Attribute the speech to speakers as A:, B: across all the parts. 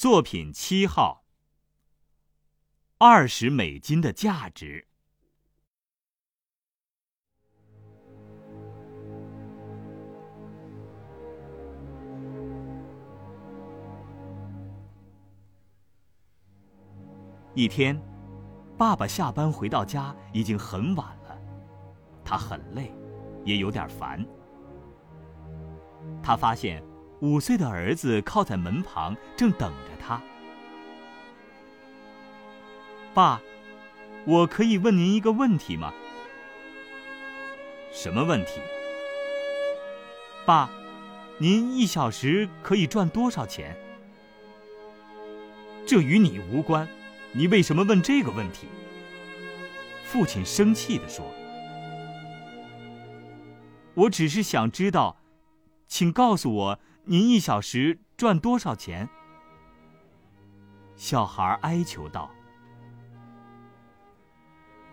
A: 作品七号。二十美金的价值。一天，爸爸下班回到家已经很晚了，他很累，也有点烦。他发现。五岁的儿子靠在门旁，正等着他。爸，我可以问您一个问题吗？什么问题？爸，您一小时可以赚多少钱？这与你无关，你为什么问这个问题？父亲生气地说：“我只是想知道，请告诉我。”您一小时赚多少钱？小孩哀求道：“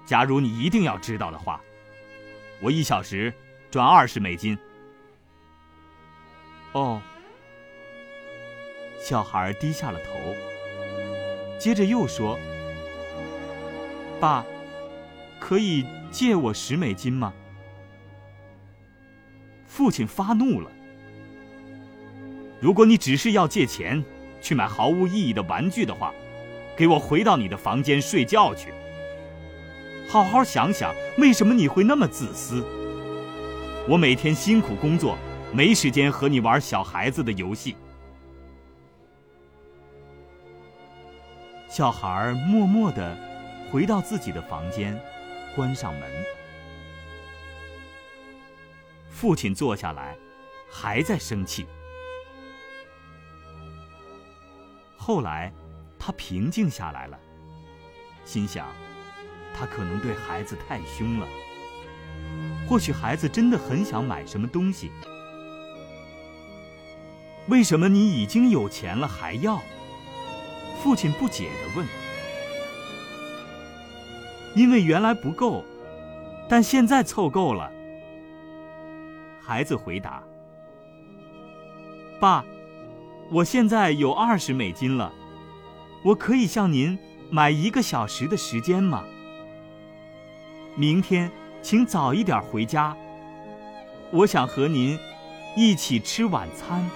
A: 假如你一定要知道的话，我一小时赚二十美金。”哦。小孩低下了头，接着又说：“爸，可以借我十美金吗？”父亲发怒了。如果你只是要借钱去买毫无意义的玩具的话，给我回到你的房间睡觉去。好好想想，为什么你会那么自私？我每天辛苦工作，没时间和你玩小孩子的游戏。小孩默默的回到自己的房间，关上门。父亲坐下来，还在生气。后来，他平静下来了，心想，他可能对孩子太凶了。或许孩子真的很想买什么东西。为什么你已经有钱了还要？父亲不解的问。因为原来不够，但现在凑够了。孩子回答：“爸。”我现在有二十美金了，我可以向您买一个小时的时间吗？明天请早一点回家，我想和您一起吃晚餐。